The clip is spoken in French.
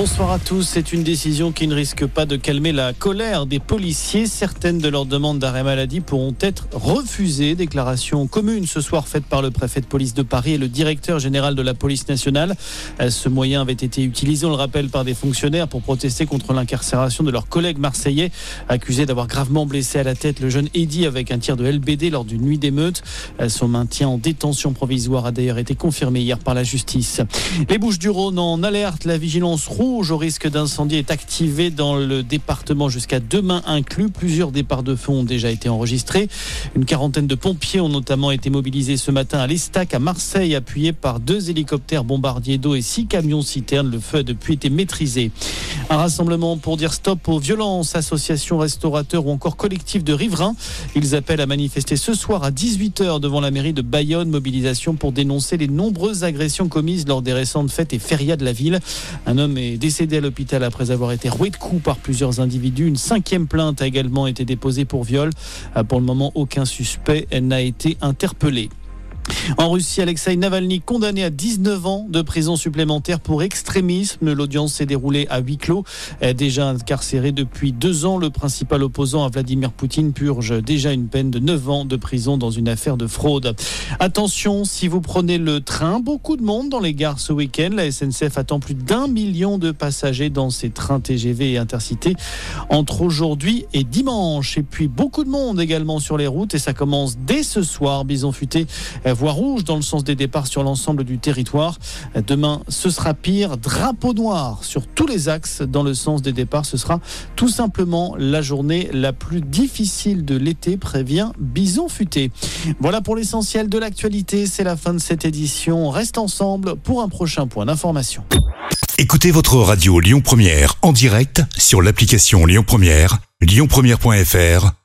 Bonsoir à tous. C'est une décision qui ne risque pas de calmer la colère des policiers. Certaines de leurs demandes d'arrêt maladie pourront être refusées. Déclaration commune ce soir faite par le préfet de police de Paris et le directeur général de la police nationale. Ce moyen avait été utilisé, on le rappelle, par des fonctionnaires pour protester contre l'incarcération de leurs collègues marseillais accusés d'avoir gravement blessé à la tête le jeune Eddy avec un tir de LBD lors d'une nuit d'émeute. Son maintien en détention provisoire a d'ailleurs été confirmé hier par la justice. Les Bouches du Rhône en alerte. La vigilance rouge au risque d'incendie est activé dans le département jusqu'à demain inclus. Plusieurs départs de feu ont déjà été enregistrés. Une quarantaine de pompiers ont notamment été mobilisés ce matin à l'Estac, à Marseille, appuyés par deux hélicoptères bombardiers d'eau et six camions citernes. Le feu a depuis été maîtrisé. Un rassemblement pour dire stop aux violences, associations, restaurateurs ou encore collectifs de riverains. Ils appellent à manifester ce soir à 18h devant la mairie de Bayonne. Mobilisation pour dénoncer les nombreuses agressions commises lors des récentes fêtes et férias de la ville. Un homme est décédé à l'hôpital après avoir été roué de coups par plusieurs individus. Une cinquième plainte a également été déposée pour viol. Euh, pour le moment, aucun suspect n'a été interpellé. En Russie, Alexei Navalny condamné à 19 ans de prison supplémentaire pour extrémisme. L'audience s'est déroulée à huis clos. Déjà incarcéré depuis deux ans, le principal opposant à Vladimir Poutine purge déjà une peine de 9 ans de prison dans une affaire de fraude. Attention, si vous prenez le train, beaucoup de monde dans les gares ce week-end. La SNCF attend plus d'un million de passagers dans ses trains TGV et intercités entre aujourd'hui et dimanche. Et puis beaucoup de monde également sur les routes et ça commence dès ce soir. Bison futé voie rouge dans le sens des départs sur l'ensemble du territoire. Demain, ce sera pire. Drapeau noir sur tous les axes dans le sens des départs. Ce sera tout simplement la journée la plus difficile de l'été, prévient Bison Futé. Voilà pour l'essentiel de l'actualité. C'est la fin de cette édition. On reste ensemble pour un prochain point d'information. Écoutez votre radio Lyon Première en direct sur l'application Lyon Première, lyonpremière.fr